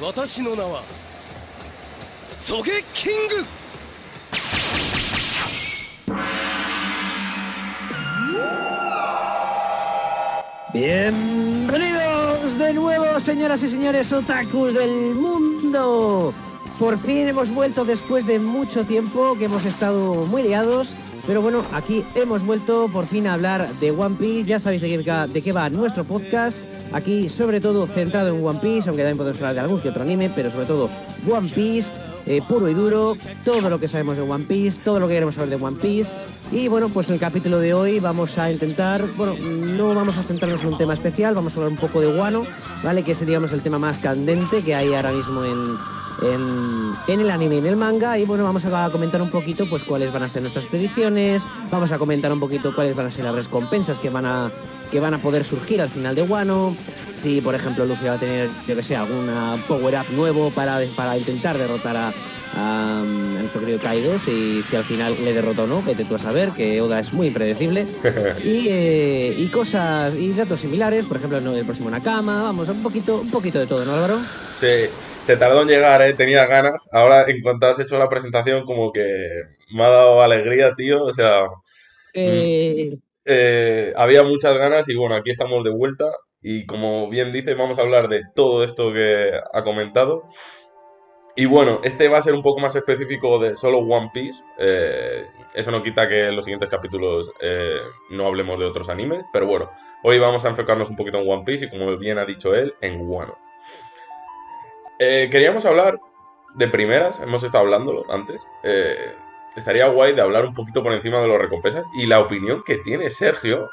私の名はソゲキング Bienvenidos de nuevo, señoras y señores otakus del mundo. Por fin hemos vuelto después de mucho tiempo que hemos estado muy liados. Pero bueno, aquí hemos vuelto por fin a hablar de One Piece. Ya sabéis de qué, va- de qué va nuestro podcast. Aquí sobre todo centrado en One Piece, aunque también podemos hablar de algún que otro anime, pero sobre todo One Piece, eh, puro y duro, todo lo que sabemos de One Piece, todo lo que queremos saber de One Piece. Y bueno, pues en el capítulo de hoy vamos a intentar, bueno, no vamos a centrarnos en un tema especial, vamos a hablar un poco de Wano, ¿vale? Que es digamos el tema más candente que hay ahora mismo en, en, en el anime y en el manga y bueno vamos a comentar un poquito pues cuáles van a ser nuestras predicciones vamos a comentar un poquito cuáles van a ser las recompensas que van a que van a poder surgir al final de Wano si por ejemplo Luffy va a tener yo que sé alguna power up nuevo para, para intentar derrotar a, a, nuestro querido Kaido si, si al final le derrotó o no vete tú a saber que Oda es muy impredecible y, eh, y cosas y datos similares por ejemplo el próximo Nakama vamos un poquito un poquito de todo ¿no Álvaro? Se, se tardó en llegar, ¿eh? tenía ganas. Ahora, en cuanto has hecho la presentación, como que me ha dado alegría, tío. O sea, Eh, eh, había muchas ganas y bueno, aquí estamos de vuelta. Y como bien dice, vamos a hablar de todo esto que ha comentado. Y bueno, este va a ser un poco más específico de solo One Piece. Eh, eso no quita que en los siguientes capítulos eh, no hablemos de otros animes. Pero bueno, hoy vamos a enfocarnos un poquito en One Piece y como bien ha dicho él, en Wano. Queríamos hablar de primeras, hemos estado hablándolo antes. Estaría guay de hablar un poquito por encima de las recompensas y la opinión que tiene Sergio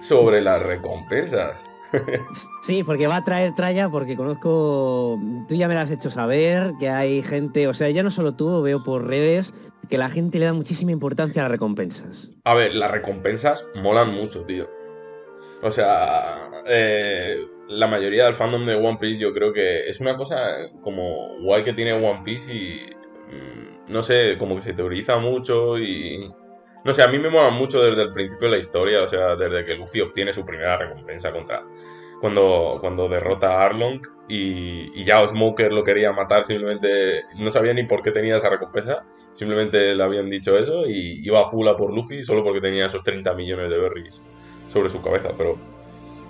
sobre las recompensas. Sí, porque va a traer tralla porque conozco, tú ya me lo has hecho saber, que hay gente, o sea, ya no solo tú, veo por redes, que la gente le da muchísima importancia a las recompensas. A ver, las recompensas molan mucho, tío. O sea, eh, la mayoría del fandom de One Piece yo creo que es una cosa como guay que tiene One Piece y mm, no sé, como que se teoriza mucho y... No sé, a mí me mola mucho desde el principio de la historia, o sea, desde que Luffy obtiene su primera recompensa contra... Cuando, cuando derrota a Arlong y, y ya Smoker lo quería matar, simplemente no sabía ni por qué tenía esa recompensa, simplemente le habían dicho eso y iba a full a por Luffy solo porque tenía esos 30 millones de berries sobre su cabeza, pero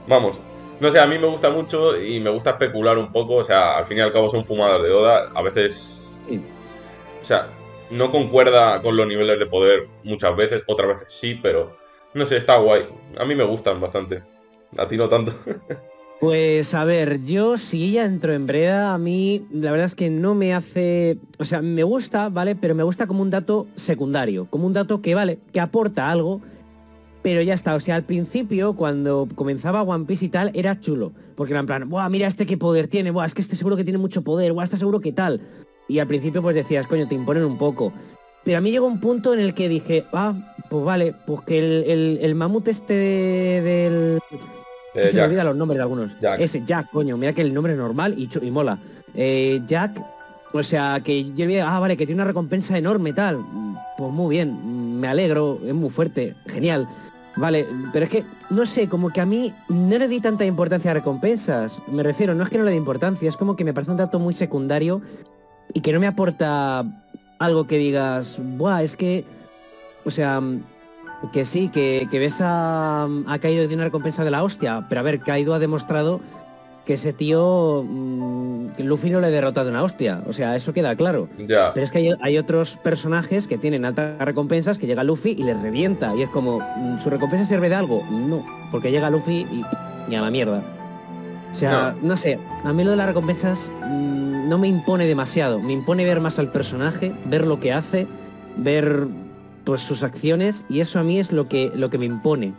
vamos, no sé, a mí me gusta mucho y me gusta especular un poco, o sea, al fin y al cabo son fumadas de Oda, a veces. O sea, no concuerda con los niveles de poder muchas veces, otras veces sí, pero no sé, está guay, a mí me gustan bastante, a ti no tanto. Pues a ver, yo si ella entró en Breda, a mí la verdad es que no me hace, o sea, me gusta, ¿vale? Pero me gusta como un dato secundario, como un dato que vale, que aporta algo, pero ya está, o sea, al principio cuando comenzaba One Piece y tal, era chulo, porque era en plan, buah, mira este qué poder tiene, buah, es que este seguro que tiene mucho poder, buah, este seguro que tal. Y al principio pues decías, coño, te imponen un poco. Pero a mí llegó un punto en el que dije, ah, pues vale, pues que el, el- el mamut este de- del... Eh, se me Jack. olvidan los nombres de algunos. Jack. Ese, Jack, coño, mira que el nombre es normal y, y mola. Eh, Jack, o sea, que yo vi, ah, vale, que tiene una recompensa enorme, tal. Pues muy bien, me alegro, es muy fuerte, genial. Vale, pero es que, no sé, como que a mí no le di tanta importancia a recompensas. Me refiero, no es que no le dé importancia, es como que me parece un dato muy secundario y que no me aporta algo que digas, buah, es que, o sea, que sí, que, que ves a, a Kaido de una recompensa de la hostia, pero a ver, Kaido ha demostrado que ese tío, mm, que Luffy no le derrota de una hostia, o sea, eso queda claro. Ya, Pero es que hay, hay otros personajes que tienen altas recompensas que llega Luffy y les revienta. Y es como, mm, ¿su recompensa sirve de algo? No, porque llega Luffy y, y a la mierda. O sea, no. sé, a mí lo de las recompensas mm, no me impone demasiado. Me impone ver más al personaje, ver lo que hace, ver pues sus acciones y eso a mí es lo que, lo que me impone.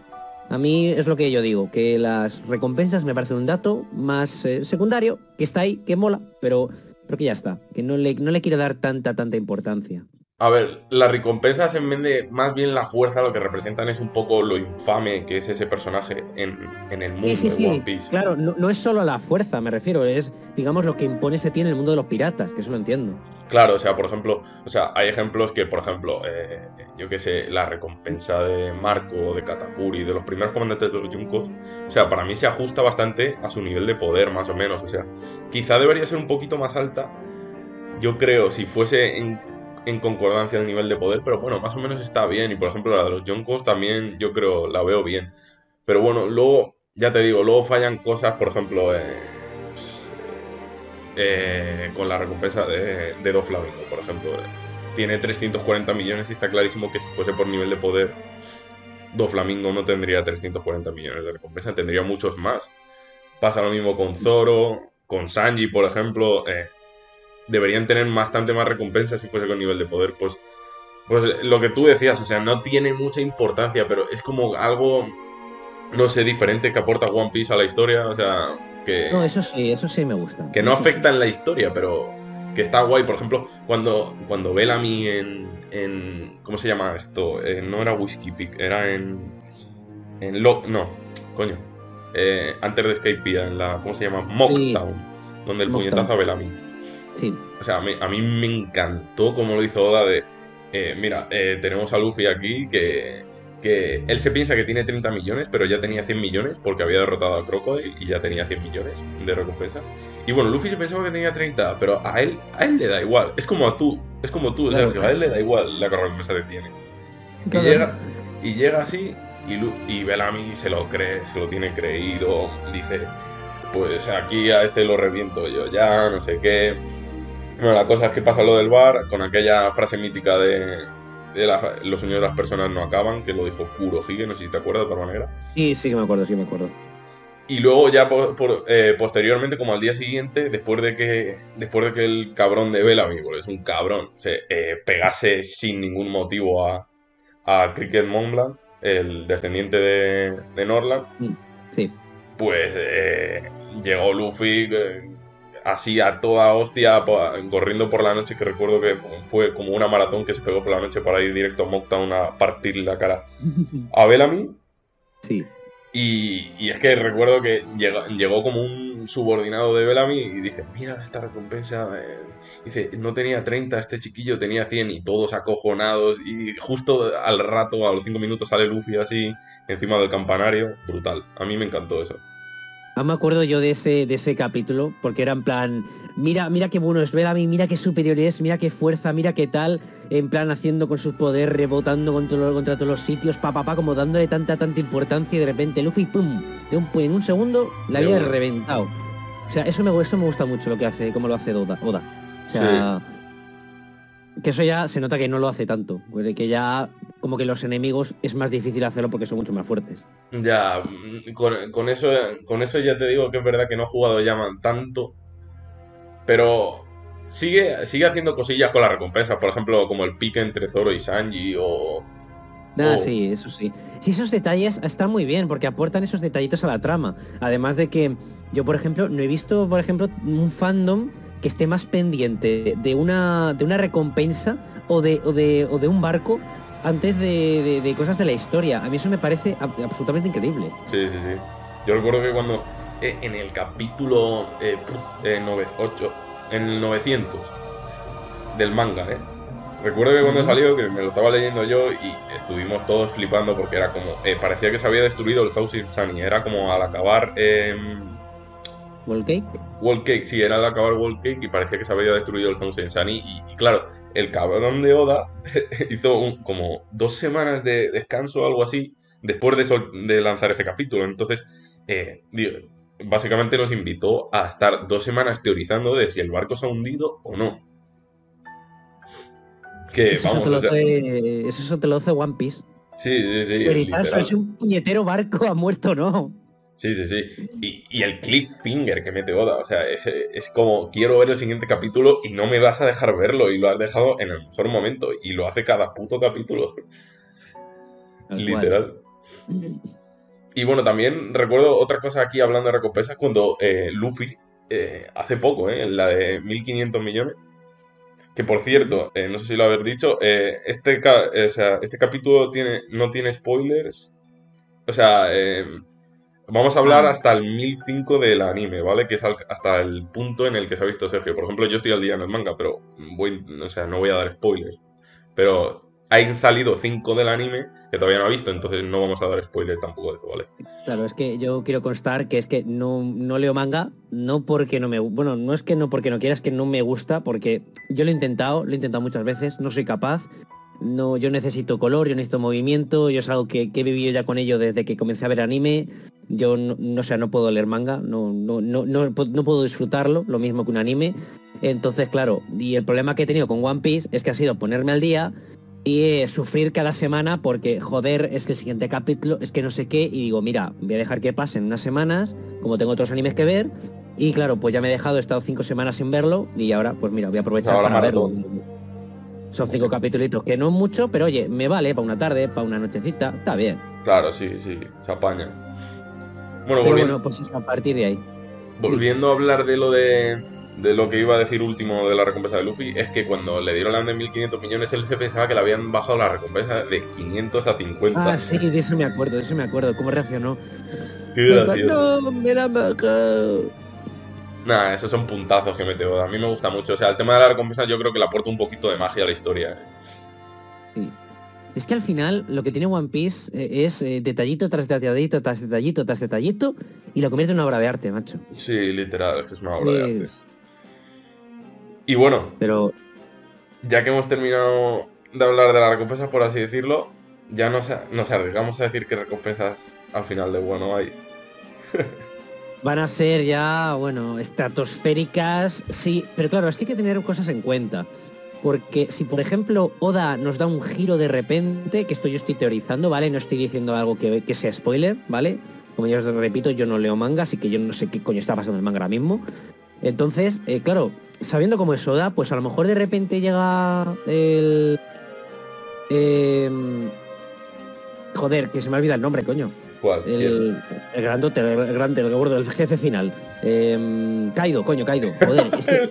A mí es lo que yo digo, que las recompensas me parecen un dato más eh, secundario, que está ahí, que mola, pero, pero que ya está, que no le, no le quiero dar tanta, tanta importancia. A ver, las recompensas en vez de más bien la fuerza, lo que representan es un poco lo infame que es ese personaje en, en el mundo Sí, sí, de. One Piece. Claro, no, no es solo la fuerza, me refiero, es, digamos, lo que impone ese tiene en el mundo de los piratas, que eso lo entiendo. Claro, o sea, por ejemplo, o sea, hay ejemplos que, por ejemplo, eh, yo qué sé, la recompensa de Marco, de Katakuri, de los primeros comandantes de los Junkos, o sea, para mí se ajusta bastante a su nivel de poder, más o menos. O sea, quizá debería ser un poquito más alta, yo creo, si fuese en, en concordancia el nivel de poder, pero bueno, más o menos está bien. Y por ejemplo, la de los Junkos también, yo creo, la veo bien. Pero bueno, luego, ya te digo, luego fallan cosas, por ejemplo, eh, eh, con la recompensa de, de Do Flamingo, por ejemplo. eh, tiene 340 millones y está clarísimo que si fuese por nivel de poder, Do Flamingo no tendría 340 millones de recompensa, tendría muchos más. Pasa lo mismo con Zoro, con Sanji, por ejemplo. eh, deberían tener bastante más recompensa si fuese con nivel de poder. Pues, pues lo que tú decías, o sea, no tiene mucha importancia, pero es como algo, no sé, diferente que aporta One Piece a la historia. O sea, que No, eso sí, eso sí me gusta. que no sí. afecta en la historia, pero que está guay. Por ejemplo, cuando, cuando Bellamy en, en. ¿Cómo se llama esto? Eh, no era Whiskey Peak, era en. En Lo, no, coño. Eh, antes de Skypiea, en la. ¿Cómo se llama? Mocktown. Donde el Mocktown. puñetazo a Bellamy. Sí, O sea, a mí, a mí me encantó cómo lo hizo Oda de... eh, mira, eh, tenemos a Luffy aquí que, que él se piensa que tiene 30 millones, pero ya tenía 100 millones porque había derrotado a Crocodile y ya tenía 100 millones de recompensa. Y bueno, Luffy se pensaba que tenía 30, pero a él, a él le da igual. Es como a tú, es como tú, Claro. Sergio, a él le da igual la recompensa que tiene. Y Claro. llega, y llega así y, Lu- y Bellamy se lo cree, se lo tiene creído, dice, pues aquí a este lo reviento yo ya, no sé qué. Bueno, la cosa es que pasa lo del bar, con aquella frase mítica de, de la- los sueños de las personas no acaban, que lo dijo Kurohige, no sé si te acuerdas, Barba Negra. sí, sí que me acuerdo, sí que me acuerdo. Y luego ya por- por- eh, posteriormente, como al día siguiente, después de que después de que el cabrón de Bellamy, porque es un cabrón, se eh, pegase sin ningún motivo a, a Cricket Montblanc, el descendiente de, de Norland, Sí, pues eh, llegó Luffy eh, así a toda hostia, corriendo por la noche, que recuerdo que fue como una maratón que se pegó por la noche para ir directo a Mocktown a partirle la cara a Bellamy. sí. Y, y es que recuerdo que llegó, como un subordinado de Bellamy y dice, mira esta recompensa. eh". Dice, no tenía 30, este chiquillo tenía 100 y todos acojonados. Y justo al rato, a los 5 minutos, sale Luffy así encima del campanario. Brutal. A mí me encantó eso. Aún me acuerdo yo de ese, de ese capítulo, porque era en plan, mira, mira qué bueno es Bellamy, mira qué superior es, mira qué fuerza, mira qué tal, en plan haciendo con sus poderes, rebotando contra, todos los sitios, pa, pa, pa, como dándole tanta, tanta importancia y de repente Luffy, pum, de un, en un segundo la había reventado. O sea, eso me, eso me gusta mucho lo que hace, cómo lo hace Oda. Oda. O sea, que eso ya se nota que no lo hace tanto, que ya como que los enemigos es más difícil hacerlo porque son mucho más fuertes. Ya, mm, con, con eso, con eso ya te digo que es verdad que no he jugado Yaman tanto, pero sigue, sigue haciendo cosillas con las recompensas, por ejemplo, como el pique entre Zoro y Sanji o... Ah, o- sí, eso sí. Sí, esos detalles están muy bien porque aportan esos detallitos a la trama. Además de que yo, por ejemplo, no he visto, por ejemplo, un fandom que esté más pendiente de una, de una recompensa o de, o de, o de un barco antes de, de- de cosas de la historia. A mí eso me parece ab- absolutamente increíble. Sí, sí, sí. Yo recuerdo que cuando eh, en el capítulo eh, eh, nove- ocho- en el 900 del manga, ¿eh? Recuerdo que cuando salió, que me lo estaba leyendo yo y estuvimos todos flipando porque era como, eh, parecía que se había destruido el Thousand Sunny, era como al acabar em, World Cake. Sí, era al acabar World Cake y parecía que se había destruido el Thousand Sunny y, y claro, el cabrón de Oda hizo un- como dos semanas de descanso o algo así después de, sol- de lanzar ese capítulo. Entonces, eh, básicamente nos invitó a estar dos semanas teorizando de si el barco se ha hundido o no. Que Eso, vamos, te lo o sea, hace, eso te lo hace One Piece. sí, sí, sí. Teorizar si un puñetero barco ha muerto o no. Sí, sí, sí. Y, y el cliffhanger que mete Oda, o sea, es, es como quiero ver el siguiente capítulo y no me vas a dejar verlo y lo has dejado en el mejor momento y lo hace cada puto capítulo, cual. literal. Y bueno, también recuerdo otra cosa aquí hablando de recompensas cuando eh, Luffy, eh, hace poco, eh, en la de 1500 millones, Que por cierto, eh, no sé si lo habéis dicho, eh, este, ca- o sea, este capítulo tiene, no tiene spoilers. O sea, eh, vamos a hablar Ah. hasta el 1005 del anime, ¿vale? Que es al- hasta el punto en el que se ha visto Sergio. Por ejemplo, yo estoy al día en el manga, pero voy, o sea, no voy a dar spoilers. Pero han salido 5 del anime que todavía no ha visto, entonces no vamos a dar spoilers tampoco de eso, ¿vale? Claro, es que yo quiero constar que es que no, no leo manga, no porque no me... Bueno, no es que no porque no quiera, es que no me gusta, porque yo lo he intentado, lo he intentado muchas veces, no soy capaz. No, yo necesito color, yo necesito movimiento, yo es algo que, que he vivido ya con ello desde que comencé a ver anime. Yo no, no, o sea, no puedo leer manga, no, no, no, no, puedo disfrutarlo, lo mismo que un anime. Entonces, claro, y el problema que he tenido con One Piece es que ha sido ponerme al día y eh, sufrir cada semana porque, joder, es que el siguiente capítulo es que no sé qué y digo, mira, voy a dejar que pasen unas semanas, como tengo otros animes que ver, y claro, pues ya me he dejado, he estado cinco semanas sin verlo y ahora, pues mira, voy a aprovechar Ahora para verlo. Son cinco capítulos que no es mucho, pero oye, me vale para una tarde, para una nochecita, está bien. Claro, sí, sí, se apaña. Bueno, Pero volvi- bueno, pues es a partir de ahí. volviendo a hablar de lo de, de lo que iba a decir último de la recompensa de Luffy, es que cuando le dieron la de 1500 millones, él se pensaba que le habían bajado la recompensa de 500 a 50. Ah, sí, de eso me acuerdo, de eso me acuerdo, cómo reaccionó. Qué gracioso. No, me la han bajado. Nah, esos son puntazos que mete Oda. A mí me gusta mucho. O sea, el tema de la recompensa yo creo que le aporta un poquito de magia a la historia. ¿eh? Sí. Es que al final lo que tiene One Piece eh, es eh, detallito tras detallito, tras detallito, tras detallito, y lo convierte en una obra de arte, macho. Sí, literal, es que una obra de arte. Y bueno, Pero ya que hemos terminado de hablar de la recompensa, por así decirlo, ya nos, nos arriesgamos a decir qué recompensas al final de bueno hay. Van a ser ya, bueno, estratosféricas, sí, pero claro, es que hay que tener cosas en cuenta. Porque si, por ejemplo, Oda nos da un giro de repente, que esto yo estoy teorizando, ¿vale? No estoy diciendo algo que, que sea spoiler, ¿vale? Como ya os repito, yo no leo manga, así que yo no sé qué coño está pasando en el manga ahora mismo. Entonces, eh, claro, sabiendo cómo es Oda, pues a lo mejor de repente llega el... em, joder, que se me olvida el nombre, coño. ¿Cuál? El, el grandote, el grande, el gordo, el jefe final. Eh, Kaido, coño, Kaido. Joder, es que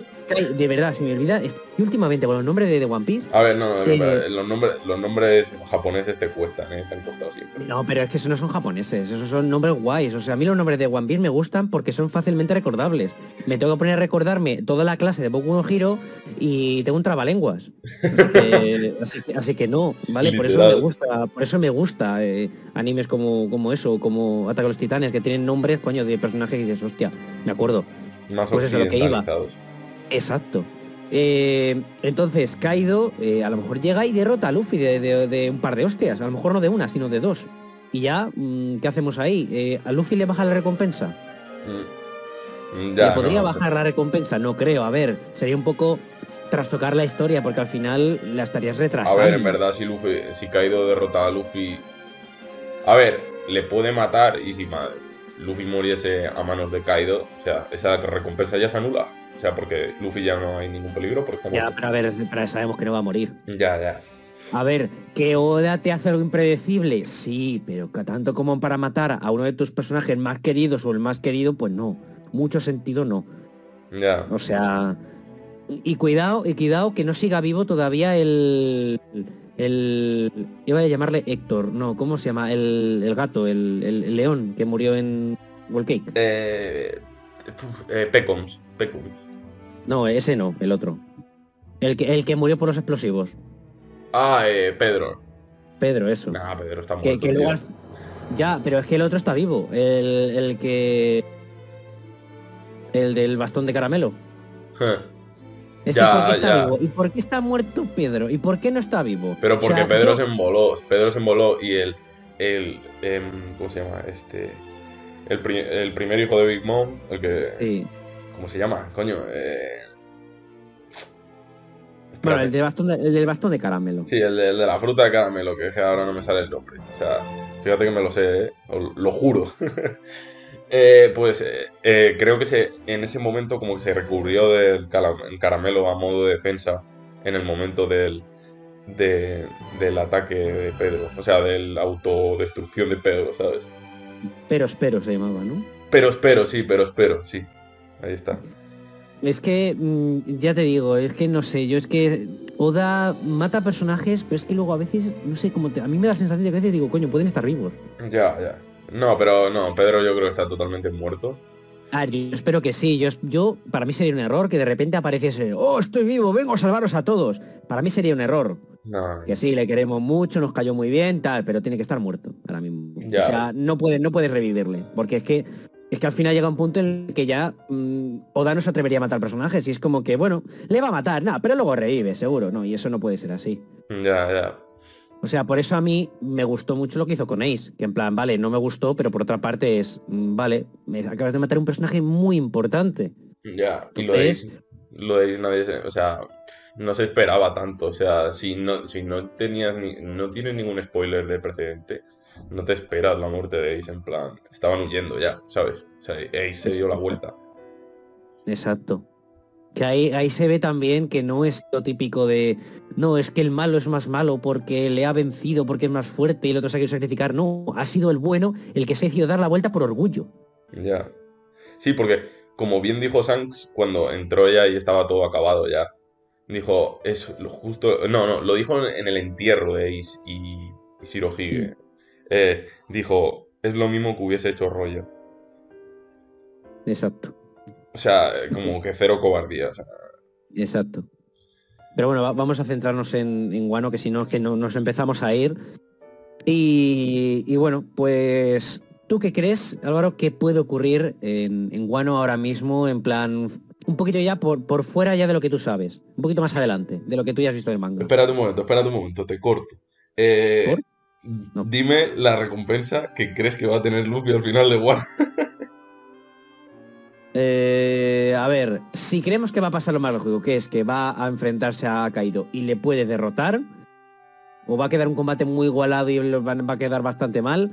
de verdad, se me olvida. es- y últimamente con el nombre de, de One Piece. A ver, no, Eh, los, nombres, los nombres japoneses te cuestan, ¿eh? Te han costado siempre. No, pero es que esos no son japoneses, esos son nombres guays. O sea, a mí los nombres de One Piece me gustan porque son fácilmente recordables. Me tengo que poner a recordarme toda la clase de Boku no Hero y tengo un trabalenguas. Así que, así que, así que no, ¿vale? Por eso me gusta, por eso me gusta eh, animes como, como eso, como Ataque a los Titanes, que tienen nombres, coño, de personajes y dices, hostia, me acuerdo. Más Pues eso, lo que iba. Exacto. Eh, entonces, Kaido eh, a lo mejor llega y derrota a Luffy de, de- de un par de hostias. A lo mejor no de una, sino de dos. Y ya, mm, ¿qué hacemos ahí? Eh, ¿A Luffy le baja la recompensa? Mm. Ya, ¿Le podría no, bajar la recompensa? No creo. A ver, sería un poco trastocar la historia porque al final la estarías A retrasando. ver, en verdad, si Luffy, si Kaido derrota a Luffy. A ver, le puede matar y si ma- Luffy muriese a manos de Kaido, o sea, esa recompensa ya se anula. O sea, porque Luffy ya no hay ningún peligro porque está Ya, pero a ver, pero sabemos que no va a morir. Ya, ya. A ver, ¿que Oda te hace algo impredecible? Sí, pero que tanto como para matar a uno de tus personajes más queridos o el más querido, pues no. Mucho sentido no. Ya. O sea, y cuidado, y cuidado que no siga vivo todavía el, el, iba a llamarle Héctor, no, ¿cómo se llama? El, el gato, el, el- el león que murió en World Cake. Eh, eh, Pecoms. Pecoms. No, ese no, el otro. El que, el que murió por los explosivos. Ah, eh, Pedro. Pedro, eso. Nah, Pedro está muerto. que luego Ya, pero es que el otro está vivo. El, el que... El del bastón de caramelo. Ese Ya, por qué está ya. vivo. ¿Y por qué está muerto Pedro? ¿Y por qué no está vivo? Pero O porque sea, Pedro yo- se emboló. Pedro se emboló y el. el em, ¿Cómo se llama? Este. El, pri- el primer hijo de Big Mom, el que. Sí. ¿Cómo se llama? Coño. Eh... Bueno, el, de bastón de- el del bastón de caramelo. Sí, el de, el de la fruta de caramelo, que ahora no me sale el nombre. O sea, fíjate que me lo sé, ¿eh? Lo juro. Eh, pues eh, eh, creo que se, en ese momento como que se recubrió del caramelo a modo de defensa en el momento del, de- del ataque de Pedro. O sea, de la autodestrucción de Pedro, ¿sabes? Pero espero se llamaba, ¿no? Pero espero, sí, pero espero, sí. Ahí está. Es que, mm, ya te digo, es que no sé, yo es que Oda mata personajes, pero es que luego a veces, no sé, como te- a mí me da la sensación de que a veces digo, coño, pueden estar vivos. Ya, ya. No, pero no, Pedro yo creo que está totalmente muerto. Ah, yo espero que sí, yo, yo, para mí sería un error que de repente apareciese, oh, estoy vivo, vengo a salvaros a todos. Para mí sería un error, No, que sí, le queremos mucho, nos cayó muy bien, tal, pero tiene que estar muerto ahora mismo. Ya. O sea, no puedes no puedes revivirle, porque es que es que al final llega un punto en el que ya mm, Oda no se atrevería a matar personajes y es como que, bueno, le va a matar, nada, pero luego revive, seguro, ¿no? Y eso no puede ser así. ya, ya. O sea, por eso a mí me gustó mucho lo que hizo con Ace, que en plan, vale, no me gustó, pero por otra parte es, mm, vale, me acabas de matar un personaje muy importante. Ya, y lo de Ace- lo de Ace nadie se- o sea, no se esperaba tanto, o sea, si no, si no tenías ni, no tienes ningún spoiler de precedente, no te esperas la muerte de Ace, en plan, estaban huyendo ya, ¿sabes? O sea, Ace se dio la vuelta. Exacto. Que ahí, ahí se ve también que no es lo típico de, no, es que el malo es más malo porque le ha vencido, porque es más fuerte y el otro se ha querido sacrificar. No, ha sido el bueno el que se ha decidido dar la vuelta por orgullo. Ya. Sí, porque como bien dijo Shanks cuando entró ya y estaba todo acabado ya, dijo, es justo, no, no, lo dijo en el entierro de Ace y, y Shirohige. Eh, dijo, es lo mismo que hubiese hecho Roger. Exacto, O sea, como que cero cobardía. o sea. exacto. Pero bueno, va- vamos a centrarnos en, en Guano, que si no es que no, nos empezamos a ir. Y, y bueno, pues, ¿tú qué crees, Álvaro, que puede ocurrir en, en Guano ahora mismo, en plan, un poquito ya por, por fuera ya de lo que tú sabes, un poquito más adelante, de lo que tú ya has visto del manga? Espérate un momento, espérate un momento, te corto. Eh. Dime la recompensa que crees que va a tener Luffy al final de War. Eh, a ver, si creemos que va a pasar lo más lógico, que es que va a enfrentarse a Kaido y le puede derrotar, o va a quedar un combate muy igualado y va a quedar bastante mal,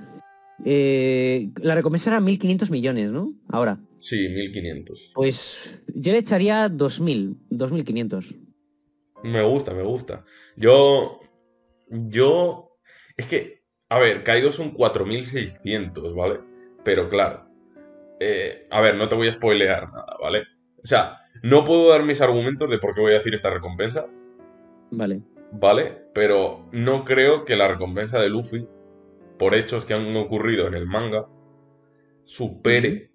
eh, la recompensa era 1.500 millones, ¿no? Ahora, Sí, 1500. pues yo le echaría 2.000, 2.500. Me gusta, me gusta. Yo. Yo. Es que. A ver, Kaido son 4600, ¿vale? Pero claro. Eh, a ver, no te voy a spoilear nada, ¿vale? O sea, no puedo dar mis argumentos de por qué voy a decir esta recompensa, Vale. ¿vale? Pero no creo que la recompensa de Luffy, por hechos que han ocurrido en el manga, supere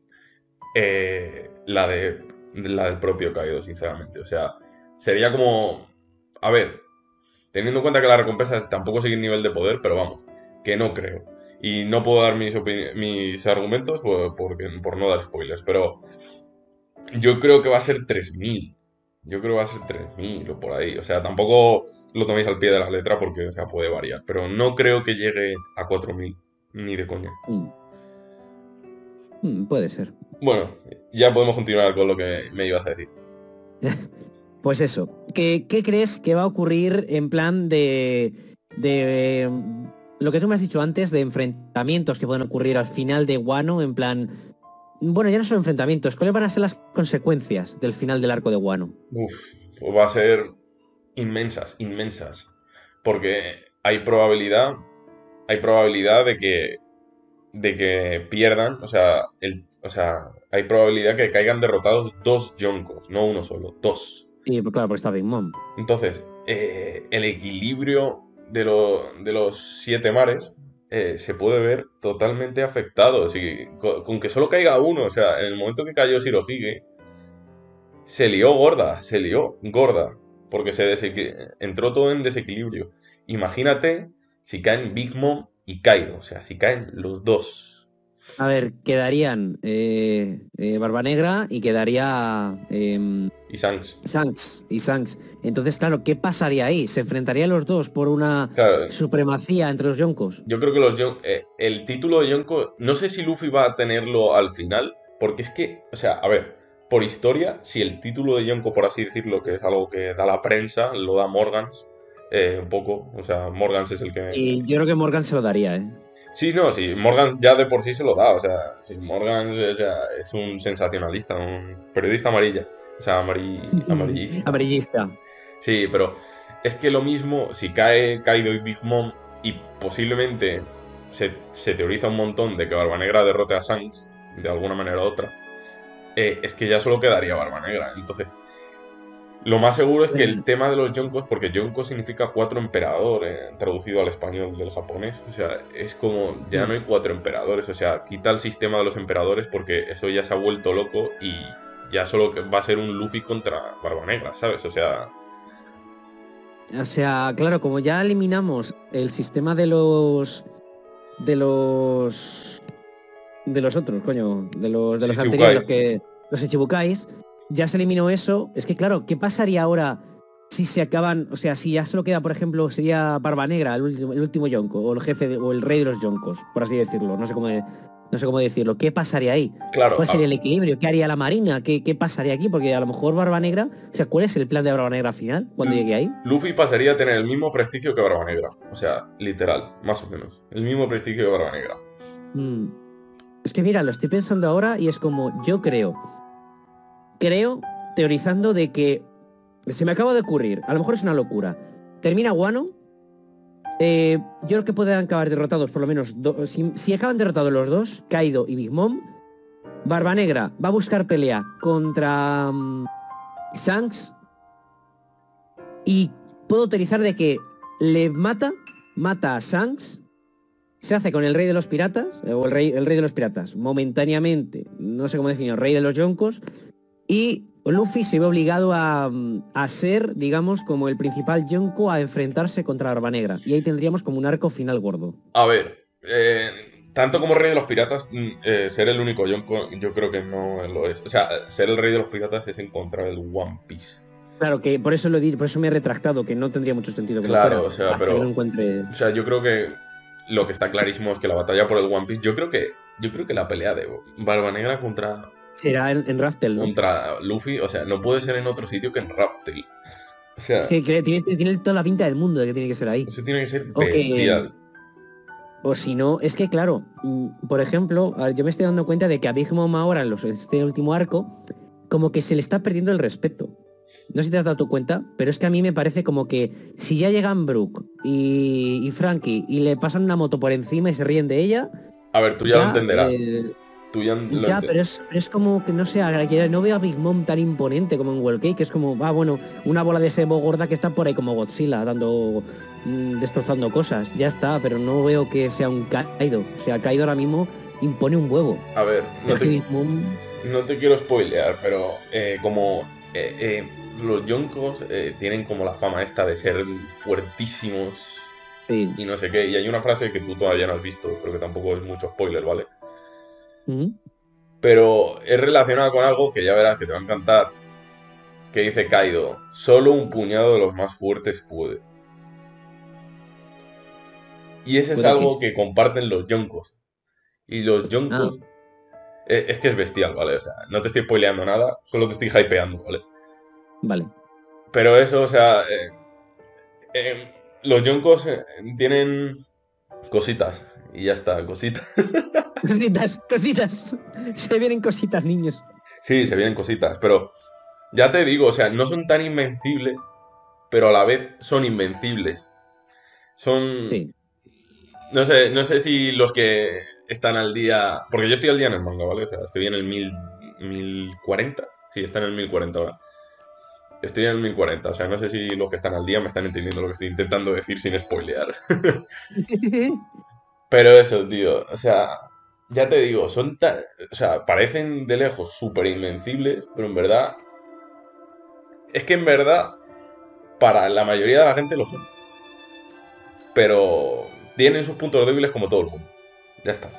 eh, la, de, la del propio Kaido, sinceramente. O sea, sería como... A ver, teniendo en cuenta que la recompensa tampoco sigue el nivel de poder, pero vamos, que no creo. Y no puedo dar mis, mis argumentos por, por no dar spoilers, pero yo creo que va a ser 3000. Yo creo que va a ser 3000 o por ahí. O sea, tampoco lo toméis al pie de la letra porque o sea, puede variar. Pero no creo que llegue a 4000. Ni de coña. Mm. Mm, puede ser. Bueno, ya podemos continuar con lo que me ibas a decir. Pues eso, ¿qué, qué crees que va a ocurrir en plan de, de lo que tú me has dicho antes, de enfrentamientos que pueden ocurrir al final de Wano, en plan, bueno, ya no son enfrentamientos, ¿cuáles van a ser las consecuencias del final del arco de Wano? Uf, pues va a ser inmensas, inmensas. Porque hay probabilidad, hay probabilidad de que, de que pierdan, o sea, el, o sea, hay probabilidad que caigan derrotados dos Yonkos, no uno solo, dos. Y pues, claro, porque está Big Mom. Entonces, eh, el equilibrio de, de los siete mares eh, se puede ver totalmente afectado. Si, con, que solo caiga uno, o sea, en el momento que cayó Shirohige, se lió gorda, se lió gorda, porque se entró todo en desequilibrio. Imagínate si caen Big Mom y Kaido, o sea, si caen los dos. A ver, quedarían eh, eh, Barba Negra y quedaría em, Y Shanks. Shanks y Shanks. Entonces, claro, ¿qué pasaría ahí? ¿Se enfrentarían los dos por una Claro, supremacía entre los Yonkos? Yo creo que los Yon- eh, el título de Yonko, no sé si Luffy va a tenerlo al final, porque es que, o sea, a ver, por historia, si el título de Yonko, por así decirlo, que es algo que da la prensa, lo da Morgans, eh, un poco, o sea, Morgans es el que... Y yo creo que Morgan se lo daría, ¿eh? Sí, no, sí, Morgans ya de por sí se lo da, o sea, sí, o sea, es un sensacionalista, un periodista amarilla, o sea, amari- amarillista. Amarillista. Sí, pero es que lo mismo, si cae Kaido y Big Mom y posiblemente se, se teoriza un montón de que Barba Negra derrote a Shanks de alguna manera u otra, eh, es que ya solo quedaría Barba Negra. Entonces, lo más seguro es que el tema de los yonkos, porque yonko significa cuatro emperadores, traducido al español del japonés, o sea, es como ya no hay cuatro emperadores, o sea, quita el sistema de los emperadores porque eso ya se ha vuelto loco y ya solo va a ser un Luffy contra Barba Negra, ¿sabes? O sea... O sea, claro, como ya eliminamos el sistema de los... de los... de los otros, coño, de los, de los Shichibukai. anteriores, los que... los Ichibukais, ya se eliminó eso. Es que claro, ¿qué pasaría ahora si se acaban, o sea, si ya solo queda, por ejemplo, sería Barba Negra, el último, el último yonko, o el jefe, de- o el rey de los yonkos, por así decirlo, no sé cómo, no sé cómo decirlo. ¿Qué pasaría ahí? Claro, ¿Cuál sería el equilibrio? ¿Qué haría la Marina? ¿Qué, qué pasaría aquí? Porque a lo mejor Barba Negra, o sea, ¿cuál es el plan de Barba Negra final cuando llegue ahí? Luffy pasaría a tener el mismo prestigio que Barba Negra, o sea, literal, más o menos, el mismo prestigio que Barba Negra. Mm. Es que mira, lo estoy pensando ahora y es como, yo creo, creo, teorizando de que se me acaba de ocurrir, a lo mejor es una locura. Termina Guano, eh, yo creo que pueden acabar derrotados por lo menos, do- si, acaban derrotados los dos, Kaido y Big Mom, Barba Negra va a buscar pelea contra Shanks y puedo teorizar de que le mata, mata a Shanks, se hace con el rey de los piratas, eh, o el rey, el rey de los piratas, momentáneamente, no sé cómo definir, rey de los yonkos, y Luffy se ve obligado a, a ser, digamos, como el principal yonko a enfrentarse contra Barba Negra. Y ahí tendríamos como un arco final gordo. A ver, eh, tanto como rey de los piratas, mm, eh, ser el único Yonko, yo creo que no lo es. O sea, ser el rey de los piratas es encontrar el One Piece. Claro que por eso lo he dicho, por eso me he retractado, que no tendría mucho sentido que lo Claro, fuera, o sea, pero- que no encuentre. O sea, yo creo que lo que está clarísimo es que la batalla por el One Piece, yo creo que, yo creo que la pelea de Barba Negra contra, Será en, en Raftel, ¿no? contra Luffy, o sea, no puede ser en otro sitio que en Raftel. O sea, Es que, tiene, tiene toda la pinta del mundo de que tiene que ser ahí. eso tiene que ser bestial. O si no, es que claro, mm, por ejemplo, yo me estoy dando cuenta de que a Big Mom ahora, en los, este último arco, como que se le está perdiendo el respeto. No sé si te has dado tu cuenta, pero es que a mí me parece como que si ya llegan Brooke y, y Frankie y le pasan una moto por encima y se ríen de ella, A ver, tú ya, lo entenderás. eh, tú ya, pero es, pero es como que no sé, no veo a Big Mom tan imponente como en World Cake, que es como, va, bueno, una bola de sebo gorda que está por ahí como Godzilla, dando, mm, destrozando cosas. Ya está, pero no veo que sea un Kaido. O sea, Kaido ahora mismo impone un huevo. A ver, no te, Big Mom, no te quiero spoilear, pero eh, como eh, eh, los Yonkos eh, tienen como la fama esta de ser fuertísimos sí. y no sé qué, y hay una frase que tú todavía no has visto, pero que tampoco es mucho spoiler, ¿vale? Pero es relacionado con algo que ya verás que te va a encantar, que dice Kaido, solo un puñado de los más fuertes puede. Y ese es ¿Puede algo que comparten los Yonkos. Y los Yonkos... Ah. eh, Es que es bestial, ¿vale? O sea, no te estoy spoileando nada, solo te estoy hypeando, ¿vale? Vale. Pero eso, o sea, eh, eh, los Yonkos eh, tienen cositas. Y ya está, cositas. Cositas, cositas. Se vienen cositas, niños. Sí, se vienen cositas, pero ya te digo, o sea, no son tan invencibles, pero a la vez son invencibles. Son... Sí. No sé, no sé si los que están al día... Porque yo estoy al día en el manga, ¿vale? O sea, estoy en el mil, 1040. Sí, está en el 1040 ahora. Estoy en el 1040, o sea, no sé si los que están al día me están entendiendo lo que estoy intentando decir sin spoilear. Pero eso, tío, o sea, ya te digo, son tan, o sea, parecen de lejos súper invencibles, pero en verdad, es que en verdad, para la mayoría de la gente lo son. Pero tienen sus puntos débiles como todo el mundo. Ya está.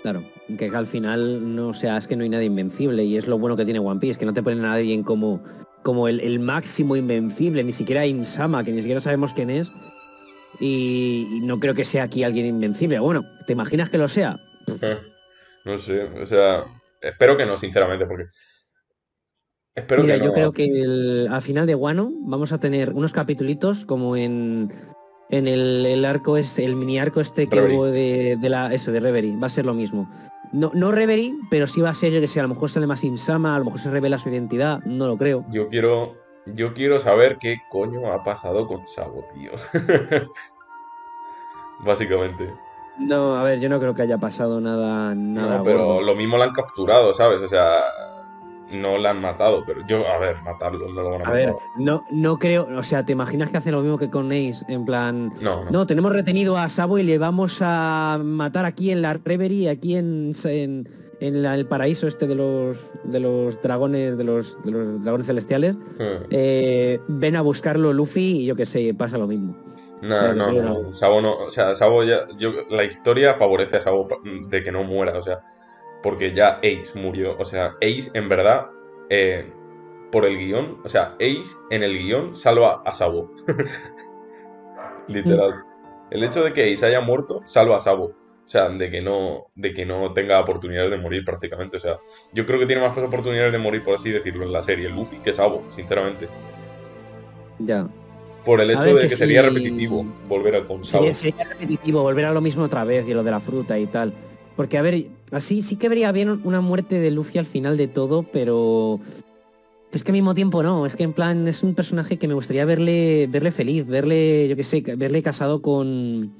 Claro, que al final no o sea, es que no hay nada invencible y es lo bueno que tiene One Piece, que no te ponen a nadie en como, como el, el máximo invencible, ni siquiera Insama, que ni siquiera sabemos quién es. Y, y no creo que sea aquí alguien invencible. Bueno, ¿te imaginas que lo sea? No sé, o sea, espero que no, sinceramente, porque... Espero Mira, que no. yo creo que el- al final de Wano vamos a tener unos capitulitos como en, en el, el arco es el mini arco este que Reverie. hubo de, de la eso de Reverie. Va a ser lo mismo. No, no Reverie, pero sí va a ser, yo que sé, a lo mejor sale más Insama, a lo mejor se revela su identidad, no lo creo. Yo quiero, yo quiero saber qué coño ha pasado con Sabo, tío. Básicamente. No, a ver, yo no creo que haya pasado nada, nada No, pero gordo. lo mismo la han capturado, ¿sabes? O sea, no la han matado, pero yo, a ver, matarlo, no lo van a, A matar. ver, no, no creo, o sea, ¿te imaginas que hacen lo mismo que con Ace? En plan, No, no. no, tenemos retenido a Sabo y le vamos a matar aquí en la Reverie, aquí en, en, en la- el paraíso este de los de los dragones, de los, de los dragones celestiales. Eh, Eh, ven a buscarlo Luffy y yo qué sé, pasa lo mismo. Nah, no, no, no. Sabo no, o sea, Sabo ya, yo, la historia favorece a Sabo de que no muera, o sea, porque ya Ace murió, o sea, Ace en verdad, eh, por el guion, o sea, Ace en el guion salva a Sabo, literal. El hecho de que Ace haya muerto salva a Sabo, o sea, de que no, de que no tenga oportunidades de morir prácticamente, o sea, yo creo que tiene más oportunidades de morir, por así decirlo, en la serie, Luffy que Sabo, sinceramente, Ya. por el hecho de que que sería repetitivo volver a con Sabo. Sería, sería repetitivo volver a lo mismo otra vez y lo de la fruta y tal. Porque, a ver, así sí que vería bien una muerte de Luffy al final de todo, pero... Es que al mismo tiempo no, es que en plan es un personaje que me gustaría verle verle feliz, verle, yo qué sé, verle casado con...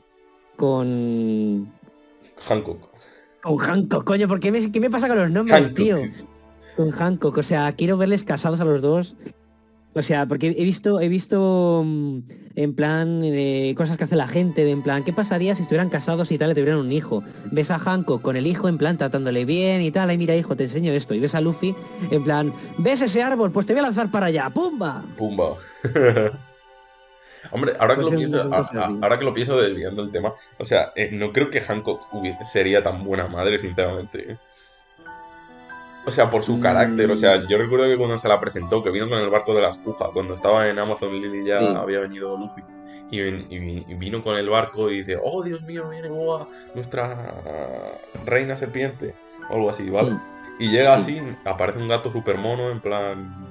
con... Hancock. con Hancock, coño, ¿por qué me, qué me pasa con los nombres, Hancock. tío? Con Hancock, o sea, quiero verles casados a los dos. O sea, porque he visto, he visto mm, en plan eh, cosas que hace la gente, de en plan, ¿qué pasaría si estuvieran casados y tal y tuvieran un hijo? Ves a Hancock con el hijo en plan tratándole bien y tal, ay mira hijo, te enseño esto. Y ves a Luffy en plan, ¿ves ese árbol? Pues te voy a lanzar para allá, ¡pumba! Pumba. Hombre, ahora que, lo pienso, a- a- ahora que lo pienso desviando el tema, o sea, eh, no creo que Hancock sería tan buena madre, sinceramente. ¿eh? O sea, por su Mm. carácter, o sea, yo recuerdo que cuando se la presentó, que vino con el barco de la espuja, cuando estaba en Amazon Lily ya Sí. había venido Luffy, y, vino con el barco y dice, oh Dios mío, viene Boa, nuestra reina serpiente, o algo así, ¿vale? Mm. Y llega Sí. así, aparece un gato super mono, en plan.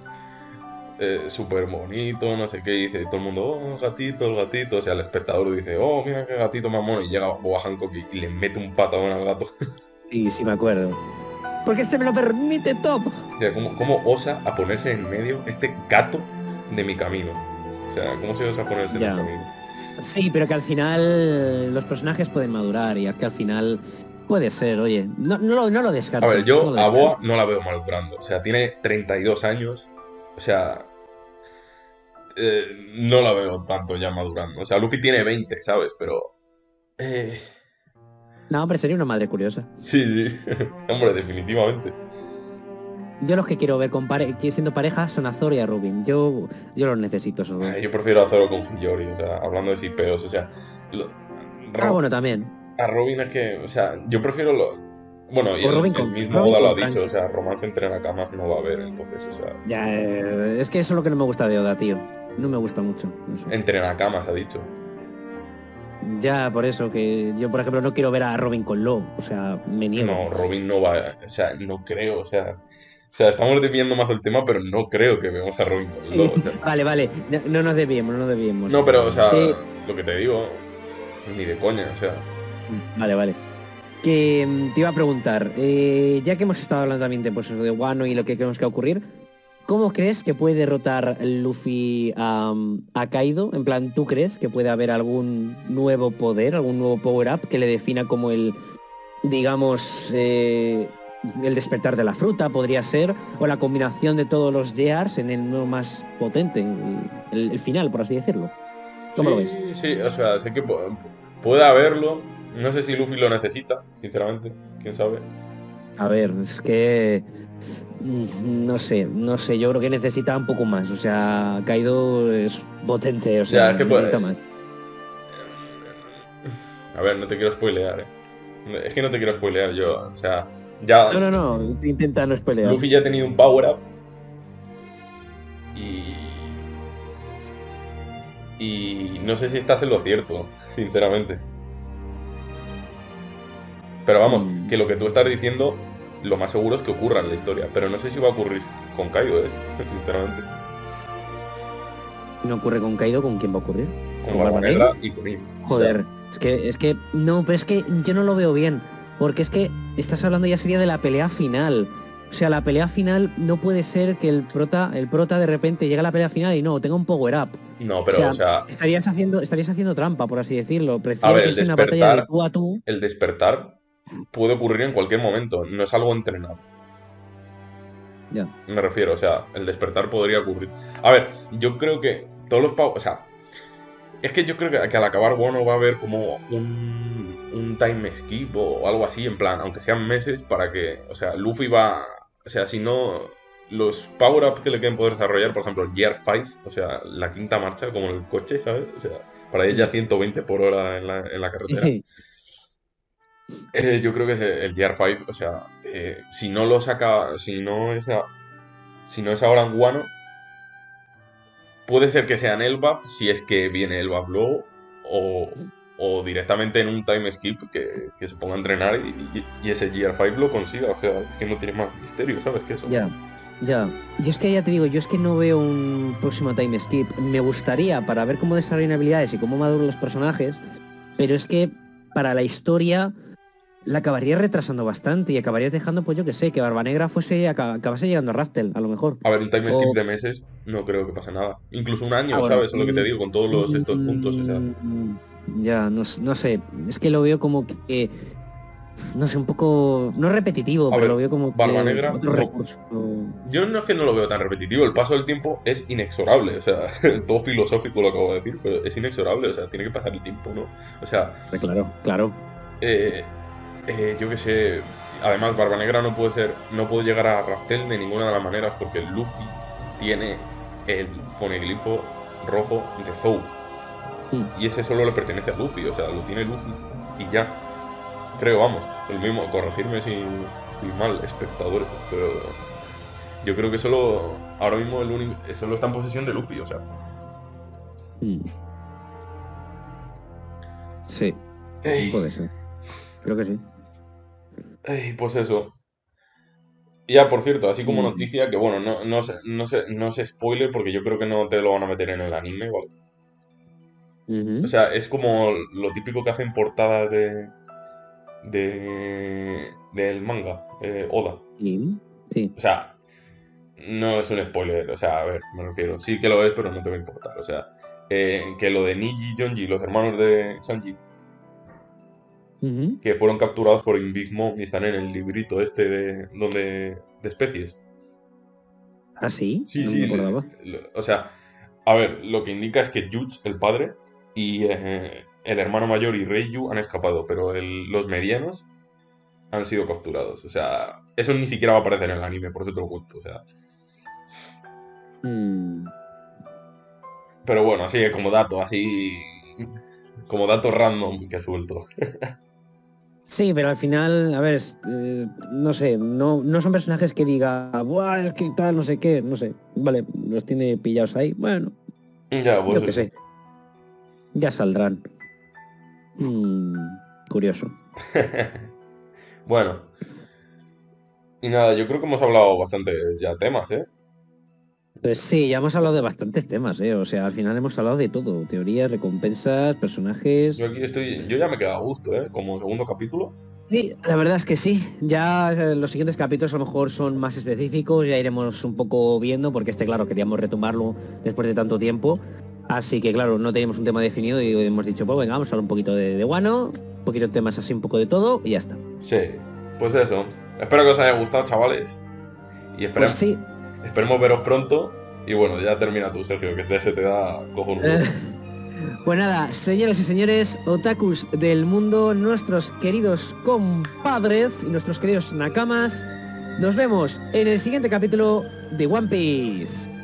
Eh, súper bonito, no sé qué, y dice todo el mundo, oh, el gatito, el gatito. O sea, el espectador dice, oh, mira qué gatito más mono. Y llega Boa Hancock y, y le mete un patadón al gato. Sí, sí me acuerdo. Porque se me lo permite todo. o sea, ¿cómo, ¿cómo osa a ponerse en medio este gato de mi camino? O sea, ¿cómo se osa ponerse Ya. en mi camino? Sí, pero que al final los personajes pueden madurar y que al final puede ser, oye, no, no, lo, no lo descarto. A ver, no yo lo a. Boa no la veo madurando. O sea, tiene 32 años. O sea, eh, no la veo tanto ya madurando. O sea, Luffy tiene 20, ¿sabes? Pero... eh, No, hombre, sería una madre curiosa. Sí, sí. Hombre, definitivamente. Yo los que quiero ver con pare siendo pareja son a Zoro y a Robin. Yo, yo los necesito esos dos. Yo prefiero a Zoro con Hiyori, o sea, hablando de cipeos, o sea... lo- Ah, bueno, también. A Robin es que, o sea, yo prefiero lo... Bueno, y el, Robin el mismo Oda lo ha dicho, o sea, romance entre nakamas no va a haber, entonces, o sea... Ya, eh, es que eso es lo que no me gusta de Oda, tío. No me gusta mucho. eso. Entre nakamas, ha dicho. Ya, por eso que yo, por ejemplo, no quiero ver a Robin con Lo. O sea, me niego. No, Robin no va, o sea, no creo, o sea... O sea, estamos desviando más del tema, pero no creo que veamos a Robin con Lo, o sea. Vale, vale. No, no nos desviemos, no nos desviemos. No, pero, o sea, Eh, lo que te digo, ni de coña, o sea... Vale, vale. Que mm, te iba a preguntar, eh, ya que hemos estado hablando también de, pues, de Wano y lo que creemos que va a ocurrir, ¿cómo crees que puede derrotar Luffy a, a Kaido? En plan, ¿tú crees que puede haber algún nuevo poder, algún nuevo power-up que le defina como el, digamos, eh, el despertar de la fruta, podría ser, o la combinación de todos los JRs en el nuevo más potente, el, final, por así decirlo? ¿Cómo sí, lo ves? Sí, o sea, sé que pu- puede haberlo. No sé si Luffy lo necesita, sinceramente. ¿Quién sabe? A ver, es que mm, no sé, no sé, yo creo que necesita un poco más, o sea, Kaido es potente, o sea, Ya, es que puede- necesita más. A ver, no te quiero spoilear, ¿eh? Es que no te quiero spoilear yo. O sea, ya No, no, no, intenta no spoilear. Luffy ya ha tenido un power up. Y... Y no sé si estás en lo cierto, sinceramente. Pero vamos, Mm. que lo que tú estás diciendo, lo más seguro es que ocurra en la historia. Pero no sé si va a ocurrir con Kaido, ¿eh? Sinceramente. No ocurre con Kaido, ¿con quién va a ocurrir? Con ¿Con Barba Negra y con Im. Joder, es que, es que, no, pero es que yo no lo veo bien, porque es que estás hablando ya sería de la pelea final. O sea, la pelea final no puede ser que el prota, el prota de repente llegue a la pelea final y no, tenga un power up. No, pero, O sea, o sea, Estarías haciendo, estarías haciendo trampa, por así decirlo. A Prefiero ver, que sea una batalla de despertar- tú a tú. el despertar puede ocurrir en cualquier momento, no es algo entrenado. Ya. Me refiero, o sea, el despertar podría ocurrir. A ver, yo creo que todos los pavos, o sea, es que yo creo que, que al acabar Wano va a haber como un, un time skip o algo así, en plan, aunque sean meses, para que, o sea, Luffy va, o sea, si no, los power-ups que le queden poder desarrollar, por ejemplo, el Gear 5, o sea, la quinta marcha, como el coche, ¿sabes? O sea, para ella 120 por hora en la, en la carretera. Eh, yo creo que el Gear 5, o sea, eh, si no lo saca, si no es, si no es ahora en Guano, puede ser que sea en Elbaf, si es que viene Elbaf luego, o, o directamente en un time skip que, que se ponga a entrenar y, y- y ese Gear 5 lo consiga, o sea, es que no tiene más misterio, ¿sabes? Que eso. Ya, ya. Y es que ya te digo, yo es que no veo un próximo time skip. Me gustaría para ver cómo desarrollan habilidades y cómo maduran los personajes, pero es que para la historia la acabarías retrasando bastante y acabarías dejando, pues yo que sé, que Barba Negra fuese, aca- acabase llegando a Raftel, a lo mejor. A ver, un time skip de meses, no creo que pase nada. Incluso un año, ¿sabes? Es lo que te mm, digo, con todos los estos puntos, o sea. Mm, Ya, no, no sé, es que lo veo como que, no sé, un poco, no repetitivo, A pero ver, lo veo como Barba que Negra, otro recurso. Yo no es que no lo veo tan repetitivo, el paso del tiempo es inexorable, o sea, todo filosófico lo acabo de decir, pero es inexorable, o sea, tiene que pasar el tiempo, ¿no? O sea, Claro, claro. eh, eh, yo qué sé, además Barba Negra no puede ser, no puede llegar a Raftel de ninguna de las maneras porque Luffy tiene el foneglifo rojo de Zou y ese solo le pertenece a Luffy, o sea, lo tiene Luffy y ya. Creo, vamos, el mismo, corregirme si estoy mal, espectadores, pero yo creo que solo, ahora mismo el único, solo está en posesión de Luffy, o sea. Sí, Ey, puede ser. Creo que sí. Pues eso. Ya, por cierto, así como Mm. noticia, que bueno, no, no, se, no, se, no se spoiler porque yo creo que no te lo van a meter en el anime, ¿vale? O sea, es como lo típico que hacen portadas de. de. del manga, eh, Oda. Sí. O sea, no es un spoiler, o sea, a ver, me refiero. Sí que lo es, pero no te va a importar. O sea, eh, que lo de Niji y Yonji, los hermanos de Sanji, Que fueron capturados por Mom y están en el librito este de. donde. de especies. ¿Ah, sí? Sí, No sí. le- le- o sea, a ver, lo que indica es que Yuch, el padre, y eh, el hermano mayor y Reiyu han escapado, pero el- los medianos han sido capturados. O sea, eso ni siquiera va a aparecer en el anime, por eso te lo cuento. O sea, Mm. pero bueno, así como dato, así. como dato random que he suelto. Sí, pero al final, a ver, eh, no sé, no, no son personajes que diga, Buah, es que tal, no sé qué, no sé. Vale, los tiene pillados ahí. Bueno, Ya, pues yo qué eso. sé. Ya saldrán. Mm, curioso. bueno. Y nada, yo creo que hemos hablado bastante ya temas, ¿eh? Pues sí, ya hemos hablado de bastantes temas, ¿eh? O sea, al final hemos hablado de todo. Teorías, recompensas, personajes. Yo aquí estoy. Yo ya me he quedado a gusto, ¿eh? Como segundo capítulo. Sí, la verdad es que sí. Ya eh, los siguientes capítulos a lo mejor son más específicos, ya iremos un poco viendo, porque este, claro, queríamos retomarlo después de tanto tiempo. Así que, claro, no teníamos un tema definido y hemos dicho, pues venga, vamos a hablar un poquito de, de Wano, un poquito de temas así, un poco de todo y ya está. Sí, pues eso. Espero que os haya gustado, chavales. Y espere- Pues sí. Esperemos veros pronto. Y bueno, ya termina tú, Sergio, que este se te da cojonudo. Eh, pues nada, señoras y señores, otakus del mundo, nuestros queridos compadres y nuestros queridos nakamas, nos vemos en el siguiente capítulo de One Piece.